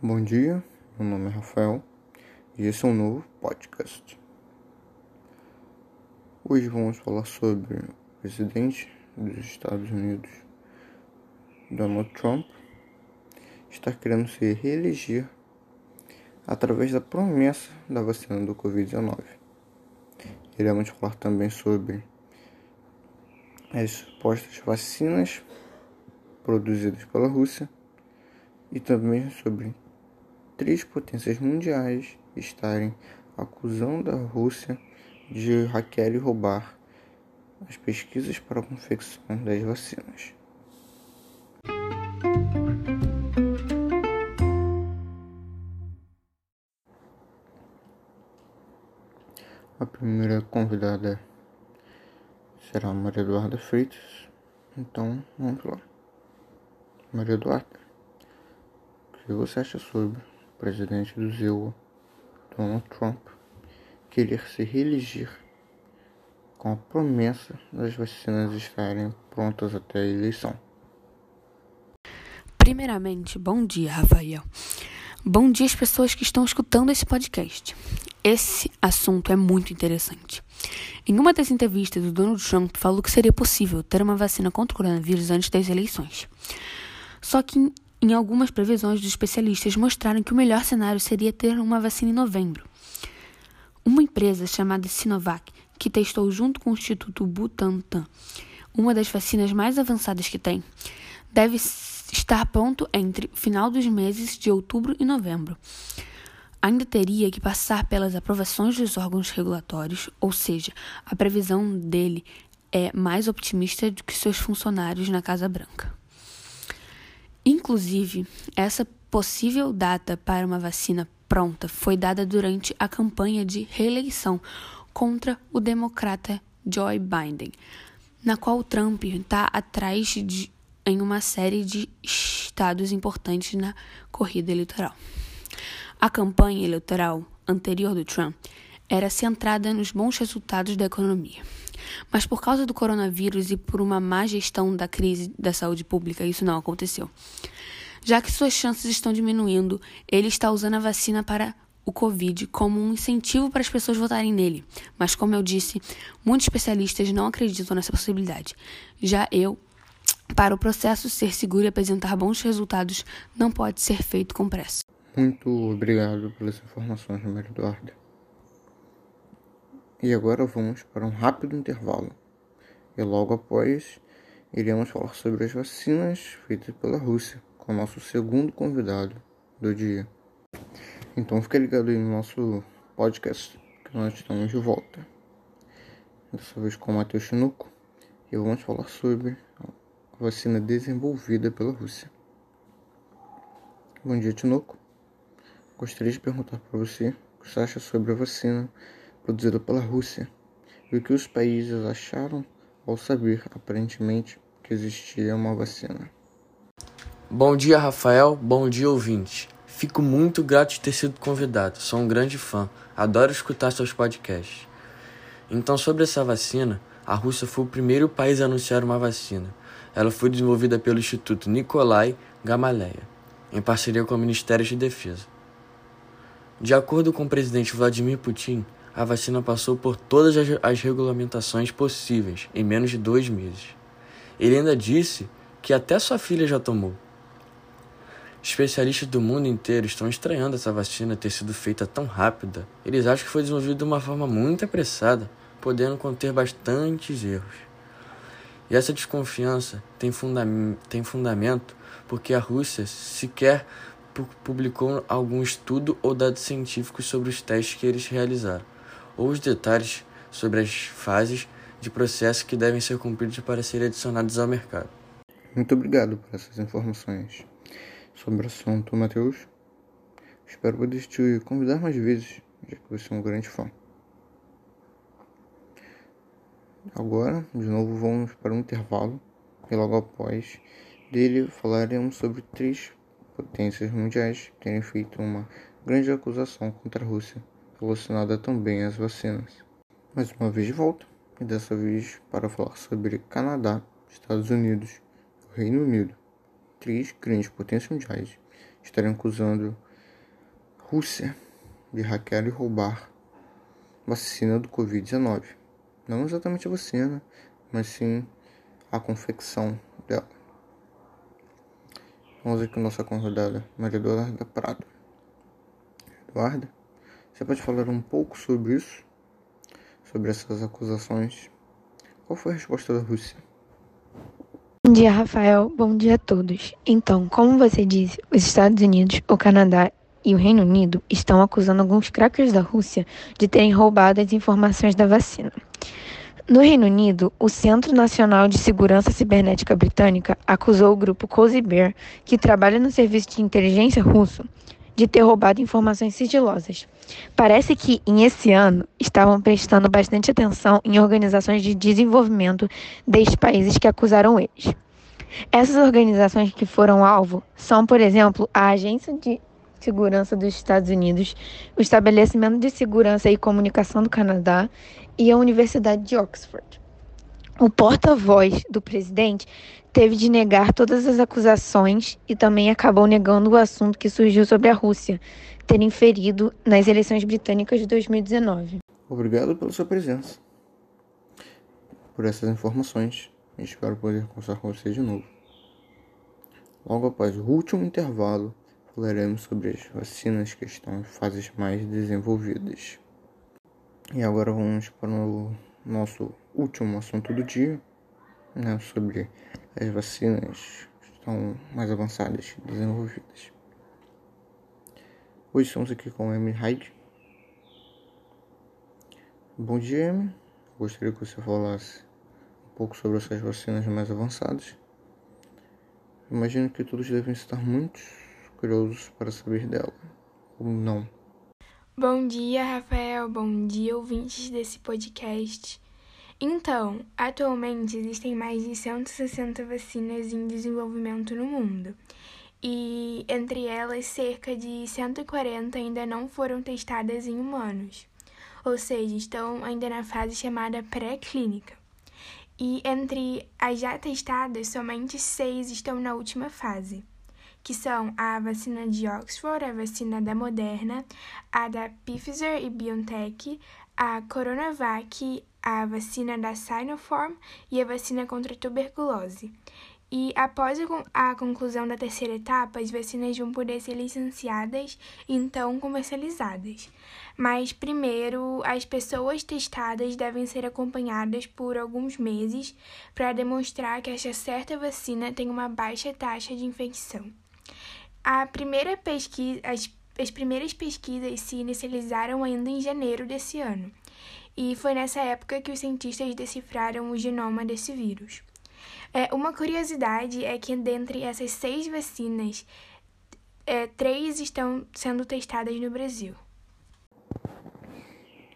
Bom dia, meu nome é Rafael e esse é um novo podcast. Hoje vamos falar sobre o presidente dos Estados Unidos, Donald Trump, está querendo se reeleger através da promessa da vacina do Covid-19. Iremos falar também sobre as supostas vacinas produzidas pela Rússia e também sobre três potências mundiais estarem acusando a Rússia de hackear e roubar as pesquisas para a confecção das vacinas. A primeira convidada será Maria Eduarda Freitas. Então, vamos lá. Maria Eduarda, o que você acha sobre presidente do ZEU, Donald Trump, querer se reeleger com a promessa das vacinas estarem prontas até a eleição. Primeiramente, bom dia, Rafael. Bom dia às pessoas que estão escutando esse podcast. Esse assunto é muito interessante. Em uma das entrevistas, o Donald Trump falou que seria possível ter uma vacina contra o coronavírus antes das eleições. Só que em algumas previsões dos especialistas mostraram que o melhor cenário seria ter uma vacina em novembro. Uma empresa chamada Sinovac, que testou junto com o Instituto Butantan uma das vacinas mais avançadas que tem, deve estar pronto entre final dos meses de outubro e novembro. Ainda teria que passar pelas aprovações dos órgãos regulatórios, ou seja, a previsão dele é mais otimista do que seus funcionários na Casa Branca. Inclusive, essa possível data para uma vacina pronta foi dada durante a campanha de reeleição contra o democrata Joe Biden, na qual Trump está atrás de, em uma série de estados importantes na corrida eleitoral. A campanha eleitoral anterior do Trump era centrada nos bons resultados da economia. Mas por causa do coronavírus e por uma má gestão da crise da saúde pública, isso não aconteceu. Já que suas chances estão diminuindo, ele está usando a vacina para o Covid como um incentivo para as pessoas votarem nele. Mas, como eu disse, muitos especialistas não acreditam nessa possibilidade. Já eu, para o processo ser seguro e apresentar bons resultados, não pode ser feito com pressa. Muito obrigado pelas informações, Maria Eduarda. E agora vamos para um rápido intervalo. E logo após, iremos falar sobre as vacinas feitas pela Rússia com o nosso segundo convidado do dia. Então fica ligado aí no nosso podcast que nós estamos de volta. Dessa vez com o Matheus Chinuco e vamos falar sobre a vacina desenvolvida pela Rússia. Bom dia, Tinoco. Gostaria de perguntar para você o que você acha sobre a vacina produzida pela Rússia, e o que os países acharam ao saber, aparentemente, que existia uma vacina. Bom dia, Rafael. Bom dia, ouvinte. Fico muito grato de ter sido convidado. Sou um grande fã. Adoro escutar seus podcasts. Então, sobre essa vacina, a Rússia foi o primeiro país a anunciar uma vacina. Ela foi desenvolvida pelo Instituto Nikolai Gamaleya, em parceria com o Ministério de Defesa. De acordo com o presidente Vladimir Putin, a vacina passou por todas as regulamentações possíveis em menos de dois meses. Ele ainda disse que até sua filha já tomou. Especialistas do mundo inteiro estão estranhando essa vacina ter sido feita tão rápida. Eles acham que foi desenvolvida de uma forma muito apressada, podendo conter bastantes erros. E essa desconfiança tem, funda tem fundamento porque a Rússia sequer publicou algum estudo ou dados científicos sobre os testes que eles realizaram ou os detalhes sobre as fases de processo que devem ser cumpridos para serem adicionados ao mercado. Muito obrigado por essas informações sobre o assunto, Matheus. Espero poder te convidar mais vezes, já que você é um grande fã. Agora, de novo, vamos para um intervalo e logo após dele falaremos sobre três potências mundiais que terem feito uma grande acusação contra a Rússia relacionada também às vacinas. Mais uma vez de volta, e dessa vez para falar sobre Canadá, Estados Unidos e Reino Unido. Três grandes potências mundiais estarem acusando Rússia de hackear e roubar vacina do Covid-19. Não exatamente a vacina, mas sim a confecção dela. Vamos aqui com nossa convidada, Maria Eduarda Prado. Eduarda, você pode falar um pouco sobre isso? Sobre essas acusações? Qual foi a resposta da Rússia? Bom dia, Rafael. Bom dia a todos. Então, como você disse, os Estados Unidos, o Canadá e o Reino Unido estão acusando alguns crackers da Rússia de terem roubado as informações da vacina. No Reino Unido, o Centro Nacional de Segurança Cibernética Britânica acusou o grupo Cozy Bear, que trabalha no serviço de inteligência russo, de ter roubado informações sigilosas. Parece que, em esse ano, estavam prestando bastante atenção em organizações de desenvolvimento destes países que acusaram eles. Essas organizações que foram alvo são, por exemplo, a Agência de Segurança dos Estados Unidos, o Estabelecimento de Segurança e Comunicação do Canadá e a Universidade de Oxford. O porta-voz do presidente teve de negar todas as acusações e também acabou negando o assunto que surgiu sobre a Rússia ter inferido nas eleições britânicas de 2019. Obrigado pela sua presença, por essas informações. Espero poder conversar com você de novo. Logo após o último intervalo, falaremos sobre as vacinas que estão em fases mais desenvolvidas. E agora vamos para o nosso último assunto do dia, né, sobre as vacinas que estão mais avançadas desenvolvidas. Hoje estamos aqui com a Amy Hyde. Bom dia, Amy. Gostaria que você falasse um pouco sobre essas vacinas mais avançadas. Imagino que todos devem estar muito curiosos para saber dela, ou não. Bom dia, Rafael. Bom dia, ouvintes desse podcast. Então, atualmente existem mais de 160 vacinas em desenvolvimento no mundo. E entre elas, cerca de 140 ainda não foram testadas em humanos, ou seja, estão ainda na fase chamada pré-clínica. E entre as já testadas, somente seis estão na última fase que são a vacina de Oxford, a vacina da Moderna, a da Pfizer e BioNTech, a Coronavac, a vacina da Sinopharm e a vacina contra a tuberculose. E após a conclusão da terceira etapa, as vacinas vão poder ser licenciadas e então comercializadas. Mas primeiro, as pessoas testadas devem ser acompanhadas por alguns meses para demonstrar que essa certa vacina tem uma baixa taxa de infecção. A primeira pesquisa, as, as primeiras pesquisas se inicializaram ainda em janeiro desse ano, e foi nessa época que os cientistas decifraram o genoma desse vírus. É, uma curiosidade é que dentre essas seis vacinas, é, três estão sendo testadas no Brasil.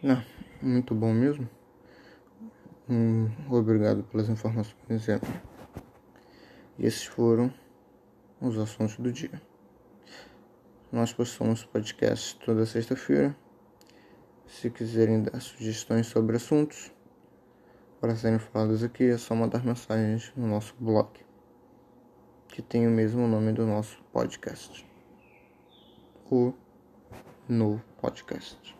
Ah, muito bom mesmo. Hum, obrigado pelas informações. É. Esses foram os assuntos do dia. Nós postamos podcast toda sexta-feira. Se quiserem dar sugestões sobre assuntos para serem falados aqui, é só mandar mensagens no nosso blog, que tem o mesmo nome do nosso podcast. O No Podcast.